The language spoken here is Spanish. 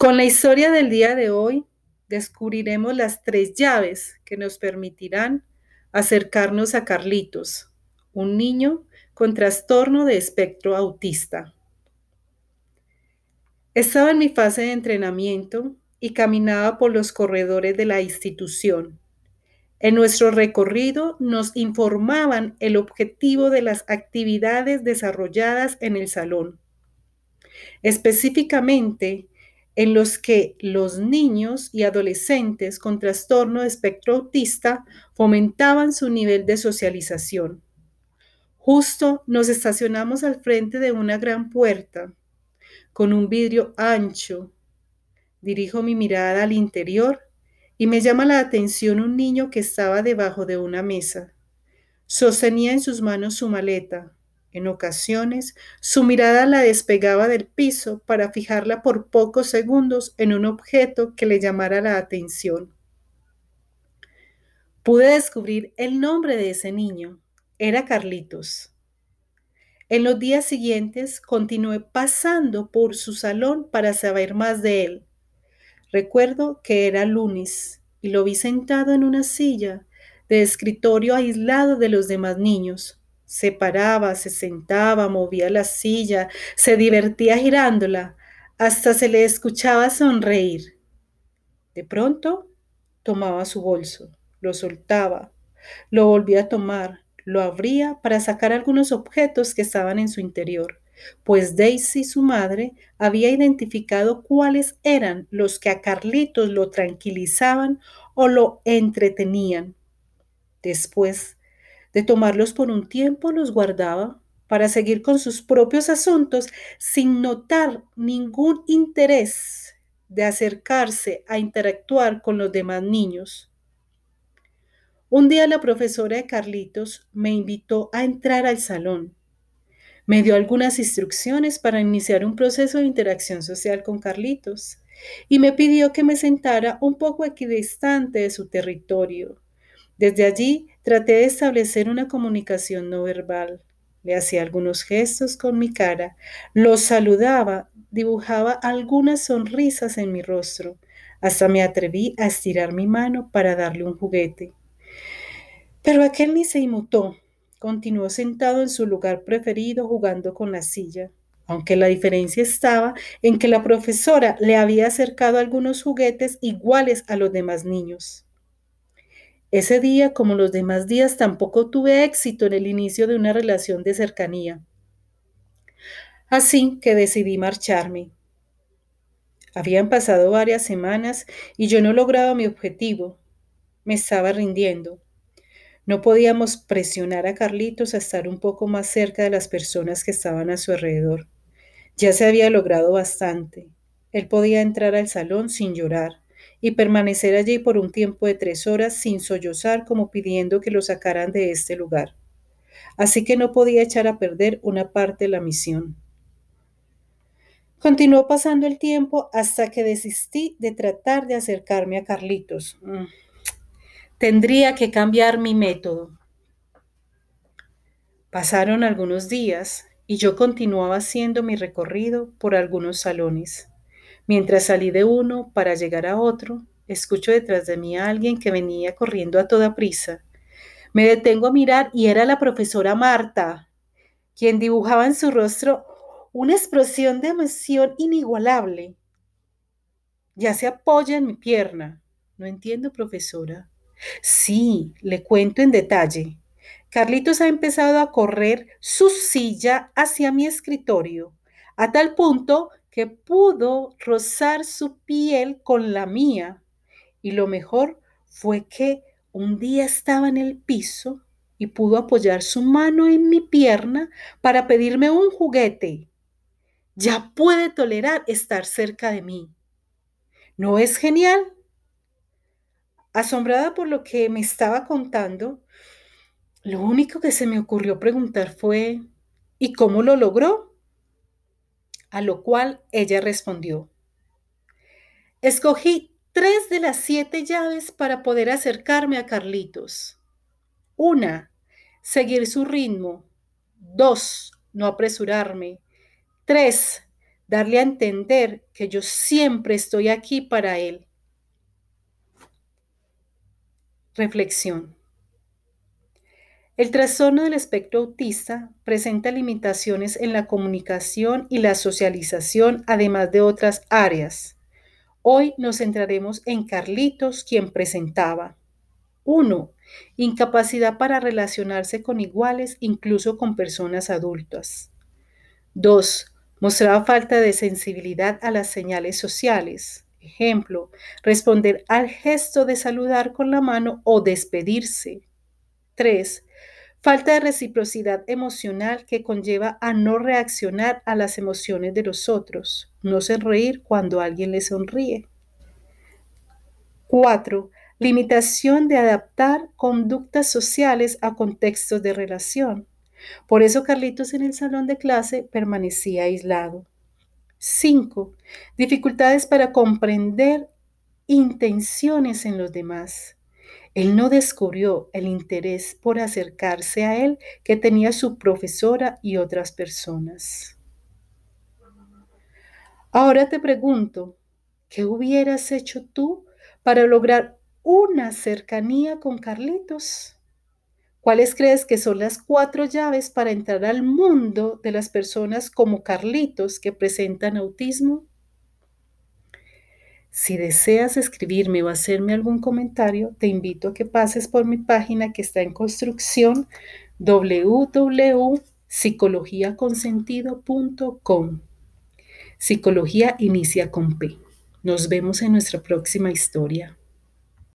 Con la historia del día de hoy, descubriremos las tres llaves que nos permitirán acercarnos a Carlitos, un niño con trastorno de espectro autista. Estaba en mi fase de entrenamiento y caminaba por los corredores de la institución. En nuestro recorrido nos informaban el objetivo de las actividades desarrolladas en el salón. Específicamente, en los que los niños y adolescentes con trastorno de espectro autista fomentaban su nivel de socialización. Justo nos estacionamos al frente de una gran puerta con un vidrio ancho. Dirijo mi mirada al interior y me llama la atención un niño que estaba debajo de una mesa. Sostenía en sus manos su maleta, en ocasiones, su mirada la despegaba del piso para fijarla por pocos segundos en un objeto que le llamara la atención. Pude descubrir el nombre de ese niño. Era Carlitos. En los días siguientes continué pasando por su salón para saber más de él. Recuerdo que era lunes y lo vi sentado en una silla de escritorio aislado de los demás niños se paraba, se sentaba, movía la silla, se divertía girándola, hasta se le escuchaba sonreír. De pronto tomaba su bolso, lo soltaba, lo volvía a tomar, lo abría para sacar algunos objetos que estaban en su interior, pues Daisy, su madre, había identificado cuáles eran los que a Carlitos lo tranquilizaban o lo entretenían. Después de tomarlos por un tiempo, los guardaba para seguir con sus propios asuntos sin notar ningún interés de acercarse a interactuar con los demás niños. Un día la profesora de Carlitos me invitó a entrar al salón. Me dio algunas instrucciones para iniciar un proceso de interacción social con Carlitos y me pidió que me sentara un poco equidistante de su territorio desde allí traté de establecer una comunicación no verbal. Le hacía algunos gestos con mi cara, lo saludaba, dibujaba algunas sonrisas en mi rostro. Hasta me atreví a estirar mi mano para darle un juguete. Pero aquel ni se inmutó. Continuó sentado en su lugar preferido jugando con la silla, aunque la diferencia estaba en que la profesora le había acercado algunos juguetes iguales a los demás niños. Ese día, como los demás días, tampoco tuve éxito en el inicio de una relación de cercanía. Así que decidí marcharme. Habían pasado varias semanas y yo no lograba mi objetivo. Me estaba rindiendo. No podíamos presionar a Carlitos a estar un poco más cerca de las personas que estaban a su alrededor. Ya se había logrado bastante. Él podía entrar al salón sin llorar y permanecer allí por un tiempo de tres horas sin sollozar como pidiendo que lo sacaran de este lugar. Así que no podía echar a perder una parte de la misión. Continuó pasando el tiempo hasta que desistí de tratar de acercarme a Carlitos. Mm. Tendría que cambiar mi método. Pasaron algunos días y yo continuaba haciendo mi recorrido por algunos salones. Mientras salí de uno para llegar a otro, escucho detrás de mí a alguien que venía corriendo a toda prisa. Me detengo a mirar y era la profesora Marta, quien dibujaba en su rostro una expresión de emoción inigualable. Ya se apoya en mi pierna. No entiendo, profesora. Sí, le cuento en detalle. Carlitos ha empezado a correr su silla hacia mi escritorio, a tal punto que pudo rozar su piel con la mía. Y lo mejor fue que un día estaba en el piso y pudo apoyar su mano en mi pierna para pedirme un juguete. Ya puede tolerar estar cerca de mí. ¿No es genial? Asombrada por lo que me estaba contando, lo único que se me ocurrió preguntar fue, ¿y cómo lo logró? A lo cual ella respondió, escogí tres de las siete llaves para poder acercarme a Carlitos. Una, seguir su ritmo. Dos, no apresurarme. Tres, darle a entender que yo siempre estoy aquí para él. Reflexión. El trastorno del espectro autista presenta limitaciones en la comunicación y la socialización, además de otras áreas. Hoy nos centraremos en Carlitos, quien presentaba 1. Incapacidad para relacionarse con iguales, incluso con personas adultas. 2. Mostraba falta de sensibilidad a las señales sociales. Ejemplo, responder al gesto de saludar con la mano o despedirse. 3. Falta de reciprocidad emocional que conlleva a no reaccionar a las emociones de los otros, no sonreír cuando alguien le sonríe. 4. Limitación de adaptar conductas sociales a contextos de relación. Por eso Carlitos en el salón de clase permanecía aislado. 5. Dificultades para comprender intenciones en los demás. Él no descubrió el interés por acercarse a él que tenía su profesora y otras personas. Ahora te pregunto, ¿qué hubieras hecho tú para lograr una cercanía con Carlitos? ¿Cuáles crees que son las cuatro llaves para entrar al mundo de las personas como Carlitos que presentan autismo? Si deseas escribirme o hacerme algún comentario, te invito a que pases por mi página que está en construcción www.psicologiaconsentido.com. Psicología inicia con P. Nos vemos en nuestra próxima historia.